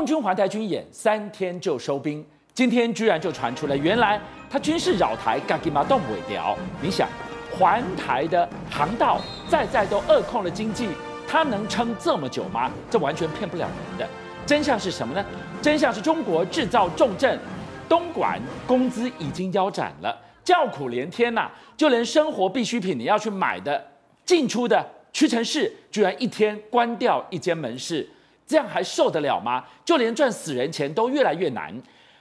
共军环台军演三天就收兵，今天居然就传出了，原来他军事扰台，干嘛动尾调？你想，环台的航道再再都扼控了经济，他能撑这么久吗？这完全骗不了人的。真相是什么呢？真相是中国制造重镇，东莞工资已经腰斩了，叫苦连天呐、就连生活必需品你要去买的进出的屈臣氏，居然一天关掉一间门市。这样还受得了吗？就连赚死人钱都越来越难。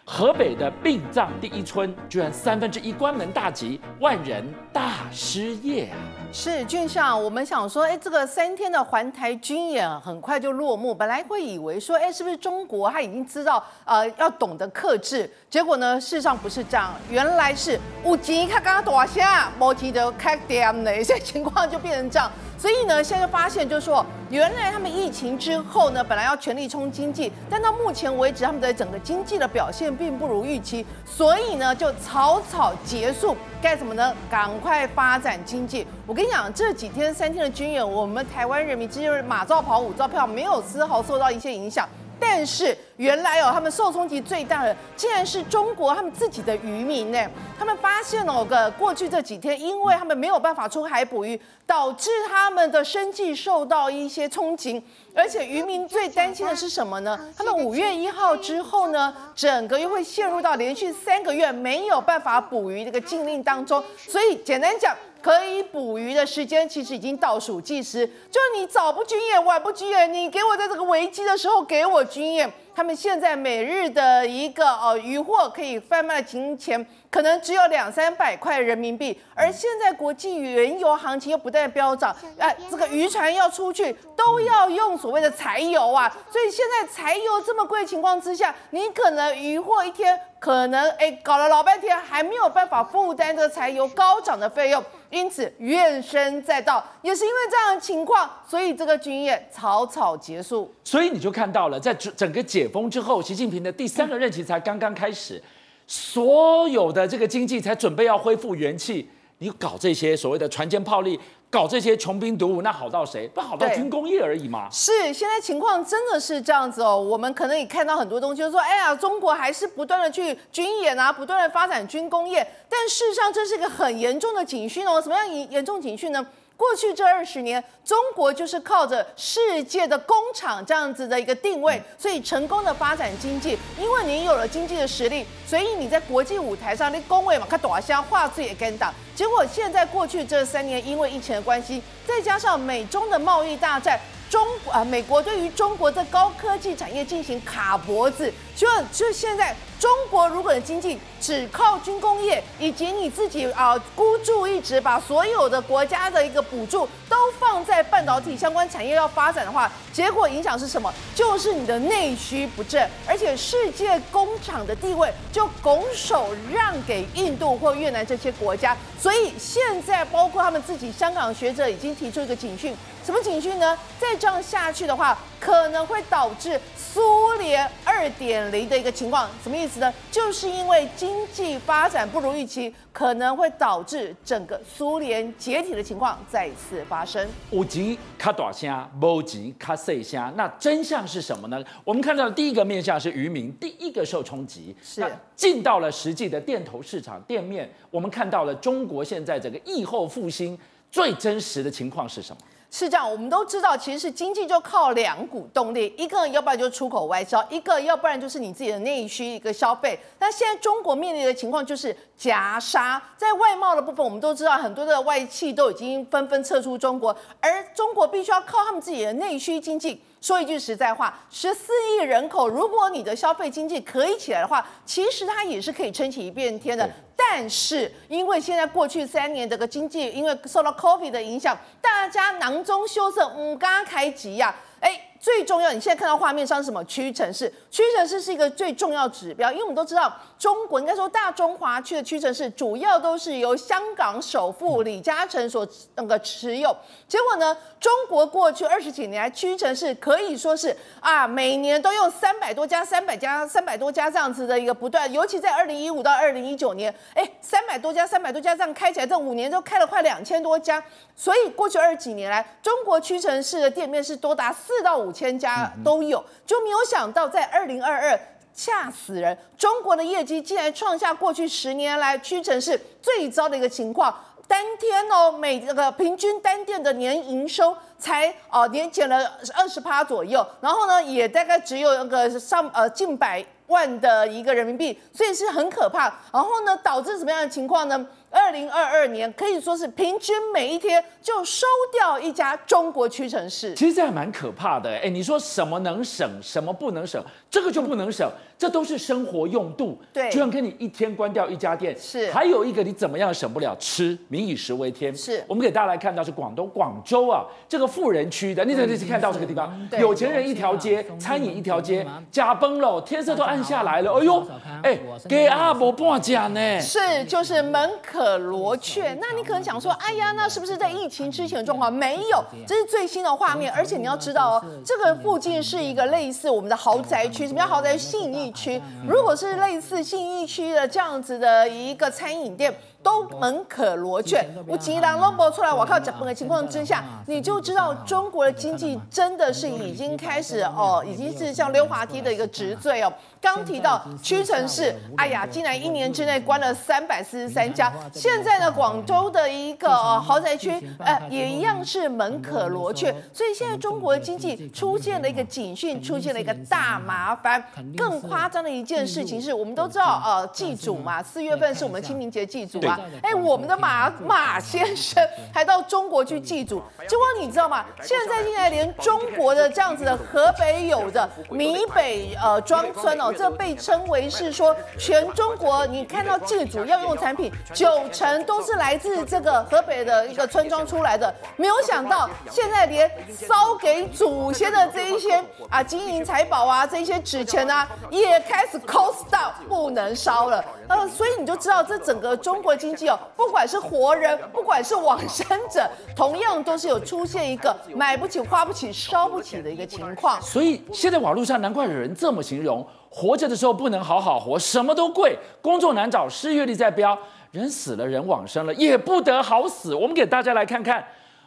河北的殡葬第一村居然三分之一关门大吉，万人大失业啊！是俊相，我们想说，哎，这个三天的环台军演很快就落幕，本来会以为说，哎，是不是中国他已经知道，呃，要懂得克制？结果呢，事实上不是这样，原来是有钱他刚刚大声，没钱就开店的一些情况就变成这样。所以呢，现在就发现就是说，原来他们疫情之后呢，本来要全力冲经济，但到目前为止，他们的整个经济的表现并不如预期，所以呢，就草草结束。干什么呢？赶快发展经济。我跟你讲，这几天三天的军演，我们台湾人民其实马照跑，舞照跳，没有丝毫受到一些影响。但是原来哦，他们受冲击最大的，竟然是中国他们自己的渔民呢。他们发现哦，个过去这几天，因为他们没有办法出海捕鱼，导致他们的生计受到一些冲击。而且渔民最担心的是什么呢？他们五月一号之后呢，整个又会陷入到连续三个月没有办法捕鱼这个禁令当中。所以简单讲。可以捕鱼的时间其实已经倒数计时，就是你早不军演，晚不军演，你给我在这个危机的时候给我军演。他们现在每日的一个呃渔获可以贩卖的金钱，可能只有两三百块人民币，而现在国际原油行情又不断飙涨，哎，这个渔船要出去都要用所谓的柴油啊，所以现在柴油这么贵的情况之下，你可能渔获一天可能哎搞了老半天还没有办法负担这个柴油高涨的费用。因此怨声载道，也是因为这样的情况，所以这个军演草草结束。所以你就看到了，在整个解封之后，习近平的第三个任期才刚刚开始，所有的这个经济才准备要恢复元气，你搞这些所谓的船坚炮利。搞这些穷兵黩武，那好到谁？不好到军工业而已嘛。是，现在情况真的是这样子哦。我们可能也看到很多东西，就是说，哎呀，中国还是不断的去军演啊，不断的发展军工业。但事实上，这是一个很严重的警讯哦。什么样严严重警讯呢？过去这二十年，中国就是靠着世界的工厂这样子的一个定位，所以成功的发展经济。因为你有了经济的实力，所以你在国际舞台上，你工位嘛，看短下话术也跟到。结果现在过去这三年，因为疫情的关系，再加上美中的贸易大战。中啊，美国对于中国的高科技产业进行卡脖子，就就现在中国如果的经济只靠军工业，以及你自己啊孤注一掷把所有的国家的一个补助都放在半导体相关产业要发展的话，结果影响是什么？就是你的内需不振，而且世界工厂的地位就拱手让给印度或越南这些国家，所以现在包括他们自己香港学者已经提出一个警讯。什么警讯呢？再这样下去的话，可能会导致苏联二点零的一个情况。什么意思呢？就是因为经济发展不如预期，可能会导致整个苏联解体的情况再次发生。有级卡大声，没钱卡细声。那真相是什么呢？我们看到的第一个面向是渔民，第一个受冲击。是进到了实际的店头市场店面，我们看到了中国现在整个疫后复兴最真实的情况是什么？是这样，我们都知道，其实是经济就靠两股动力，一个要不然就是出口外销，一个要不然就是你自己的内需一个消费。那现在中国面临的情况就是夹杀，在外贸的部分，我们都知道很多的外企都已经纷纷撤出中国，而中国必须要靠他们自己的内需经济。说一句实在话，十四亿人口，如果你的消费经济可以起来的话，其实它也是可以撑起一片天的。但是因为现在过去三年这个经济，因为受到 COVID 的影响，大家囊中羞涩，唔敢开机呀，哎。最重要，你现在看到画面上是什么？屈臣氏，屈臣氏是一个最重要指标，因为我们都知道，中国应该说大中华区的屈臣氏主要都是由香港首富李嘉诚所那个持有。结果呢，中国过去二十几年来，屈臣氏可以说是啊，每年都用三百多家、三百家、三百多家这样子的一个不断，尤其在二零一五到二零一九年，哎，三百多家、三百多家这样开起来，这五年都开了快两千多家。所以过去二十几年来，中国屈臣氏的店面是多达四到五。五千家都有，就没有想到在二零二二吓死人，中国的业绩竟然创下过去十年来屈臣氏最糟的一个情况。单天哦，每这个平均单店的年营收才哦年减了二十趴左右，然后呢，也大概只有那个上呃近百万的一个人民币，所以是很可怕。然后呢，导致什么样的情况呢？二零二二年可以说是平均每一天就收掉一家中国屈臣氏。其实这还蛮可怕的。哎，你说什么能省，什么不能省，这个就不能省，这都是生活用度。对，就像跟你一天关掉一家店。是。还有一个你怎么样省不了吃，民以食为天。是。我们给大家来看到是广东广州啊，这个富人区的，你这次看到这个地方，有钱人一条街，餐饮一条街，家崩了，天色都暗下来了。哎呦，哎，给阿伯半价呢。是，就是门可。可罗雀，那你可能想说，哎呀，那是不是在疫情之前的状况？没有，这是最新的画面，而且你要知道哦，这个附近是一个类似我们的豪宅区，什么叫豪宅？信义区。如果是类似信义区的这样子的一个餐饮店。都门可罗雀，我吉狼都播出来，我靠，这的情况之下，你就知道中国的经济真的是已经开始哦，已经是像溜滑梯的一个直坠哦。刚提到屈臣氏，哎呀，竟然一年之内关了三百四十三家。现在呢，广州的一个豪宅区，呃，也一样是门可罗雀。所以现在中国的经济出现了一个警讯，出现了一个大麻烦。更夸张的一件事情是，我们都知道，呃，祭祖嘛，四月份是我们清明节祭祖。哎，我们的马马先生还到中国去祭祖，结果你知道吗？现在现在连中国的这样子的河北有的米北呃庄村哦，这被称为是说全中国你看到祭祖要用产品九成都是来自这个河北的一个村庄出来的，没有想到现在连烧给祖先的这一些啊金银财宝啊这些纸钱啊也开始 cost down 不能烧了，呃，所以你就知道这整个中国。经济哦，不管是活人，不管是往生者，同样都是有出现一个买不起、花不起、烧不起的一个情况。所以现在网络上难怪有人这么形容：活着的时候不能好好活，什么都贵，工作难找，失业率在飙，人死了，人往生了，也不得好死。我们给大家来看看，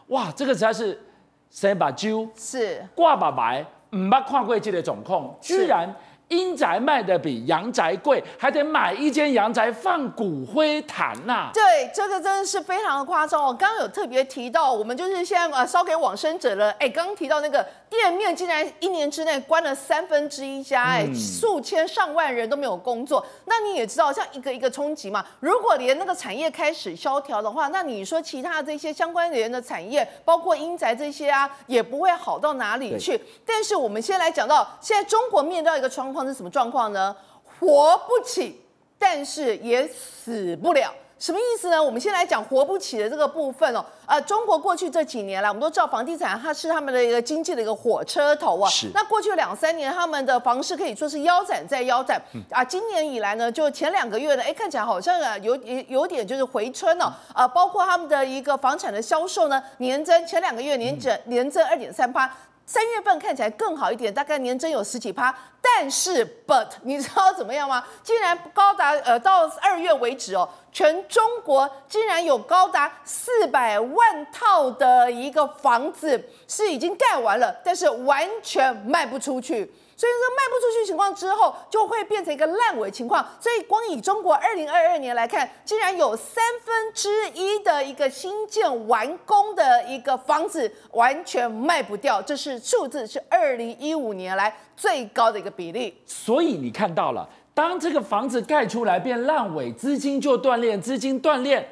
哇，这个才是三把揪，是挂把白，唔把跨柜界的总控，居然。阴宅卖的比阳宅贵，还得买一间阳宅放骨灰坛呐、啊。对，这个真的是非常的夸张哦。刚刚有特别提到，我们就是现在呃烧给往生者了。哎，刚刚提到那个店面竟然一年之内关了三分之一家，哎，数千上万人都没有工作。那你也知道，像一个一个冲击嘛。如果连那个产业开始萧条的话，那你说其他这些相关联的产业，包括阴宅这些啊，也不会好到哪里去。但是我们先来讲到，现在中国面对一个状况。是什么状况呢？活不起，但是也死不了。什么意思呢？我们先来讲活不起的这个部分哦。呃，中国过去这几年来，我们都知道房地产它是他们的一个经济的一个火车头啊。是。那过去两三年，他们的房市可以说是腰斩再腰斩。嗯。啊，今年以来呢，就前两个月呢，哎，看起来好像啊有有有点就是回春哦。啊，包括他们的一个房产的销售呢，年增前两个月年整年增二点三趴。三月份看起来更好一点，大概年增有十几趴，但是 but 你知道怎么样吗？竟然高达呃到二月为止哦，全中国竟然有高达四百万套的一个房子是已经盖完了，但是完全卖不出去。所以说卖不出去情况之后，就会变成一个烂尾情况。所以光以中国二零二二年来看，竟然有三分之一的一个新建完工的一个房子完全卖不掉，这是数字是二零一五年来最高的一个比例。所以你看到了，当这个房子盖出来变烂尾，资金就断裂，资金断裂，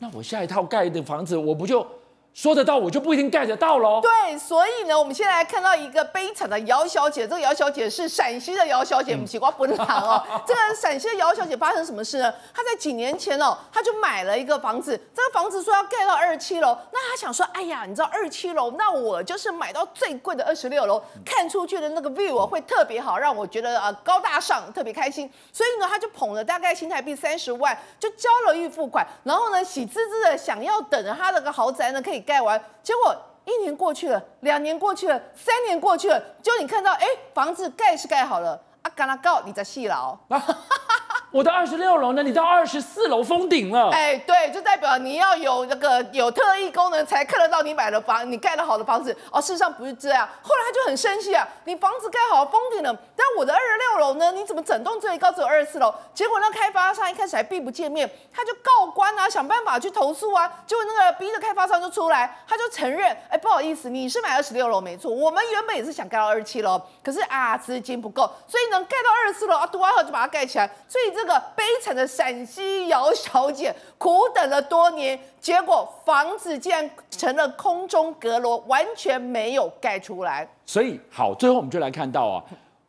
那我下一套盖的房子我不就？说得到，我就不一定盖得到喽。对，所以呢，我们现在来看到一个悲惨的姚小姐。这个姚小姐是陕西的姚小姐，不奇怪，不能谈哦。这个陕西的姚小姐发生什么事呢？她在几年前哦，她就买了一个房子，这个房子说要盖到二十七楼，那她想说，哎呀，你知道二十七楼，那我就是买到最贵的二十六楼，看出去的那个 view 会特别好，让我觉得啊高大上，特别开心。所以呢，她就捧了大概新台币三十万，就交了预付款，然后呢，喜滋滋的想要等着她的个豪宅呢可以。盖完，结果一年过去了，两年过去了，三年过去了，就你看到，哎，房子盖是盖好了，啊，干啦告你在戏了哦。我的二十六楼呢，你到二十四楼封顶了。哎，对，就代表你要有那个有特异功能才看得到你买的房，你盖的好的房子。哦，事实上不是这样。后来他就很生气啊，你房子盖好封顶了，但我的二十六楼呢？你怎么整栋最高只有二十四楼？结果那开发商一开始还避不见面，他就告官啊，想办法去投诉啊。结果那个逼着开发商就出来，他就承认，哎，不好意思，你是买二十六楼没错，我们原本也是想盖到二十七楼，可是啊资金不够，所以能盖到二十四楼啊，读完后就把它盖起来。所以这个悲惨的陕西姚小姐苦等了多年，结果房子竟然成了空中阁楼，完全没有盖出来。所以好，最后我们就来看到啊，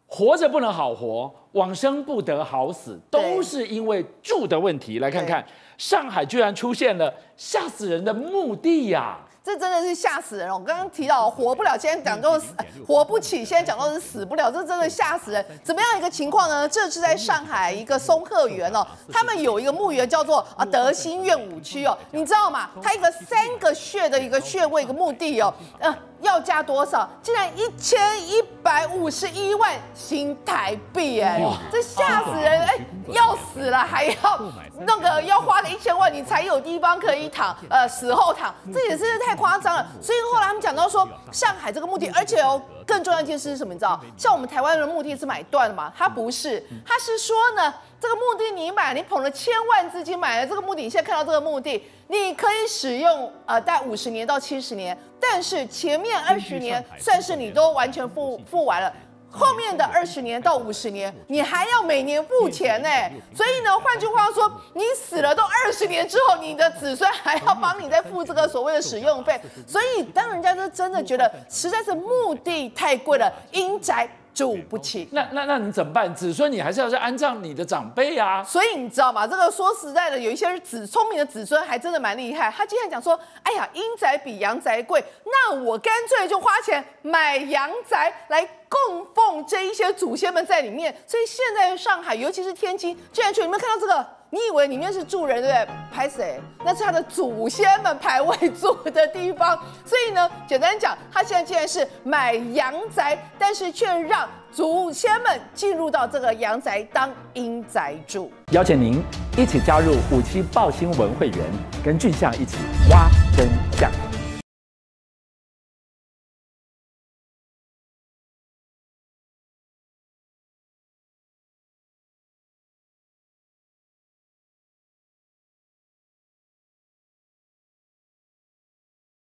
活着不能好活，往生不得好死，都是因为住的问题。来看看上海居然出现了吓死人的墓地呀、啊！这真的是吓死人！我刚刚提到活不了，现在讲都是活不起，现在讲到是死不了，这真的吓死人！怎么样一个情况呢？这是在上海一个松鹤园哦，他们有一个墓园叫做啊德兴院五区哦，你知道吗？它一个三个穴的一个穴位一个墓地哦，呃。要价多少？竟然一千一百五十一万新台币！哎，这吓死人！哎，要死了还要那个要花个一千万，你才有地方可以躺，呃，死后躺，这也是太夸张了。所以后来他们讲到说，上海这个目的，而且哦，更重要一件事是什么？你知道？像我们台湾的目的是买断的嘛？他不是，他是说呢，这个墓地你买，你捧了千万资金买了这个墓地，你现在看到这个墓地。你可以使用呃，大概五十年到七十年，但是前面二十年算是你都完全付付完了，后面的二十年到五十年，你还要每年付钱呢。所以呢，换句话说，你死了都二十年之后，你的子孙还要帮你再付这个所谓的使用费。所以当人家是真的觉得实在是墓地太贵了，阴宅。住不起，那那那你怎么办？子孙你还是要去安葬你的长辈啊。所以你知道吗？这个说实在的，有一些子聪明的子孙还真的蛮厉害。他经常讲说：“哎呀，阴宅比阳宅贵，那我干脆就花钱买阳宅来供奉这一些祖先们在里面。”所以现在上海，尤其是天津，居然去你们看到这个。你以为里面是住人对不对？拍谁？那是他的祖先们排位住的地方。所以呢，简单讲，他现在竟然是买阳宅，但是却让祖先们进入到这个阳宅当阴宅住。邀请您一起加入五七报新闻会员，跟俊相一起挖真相。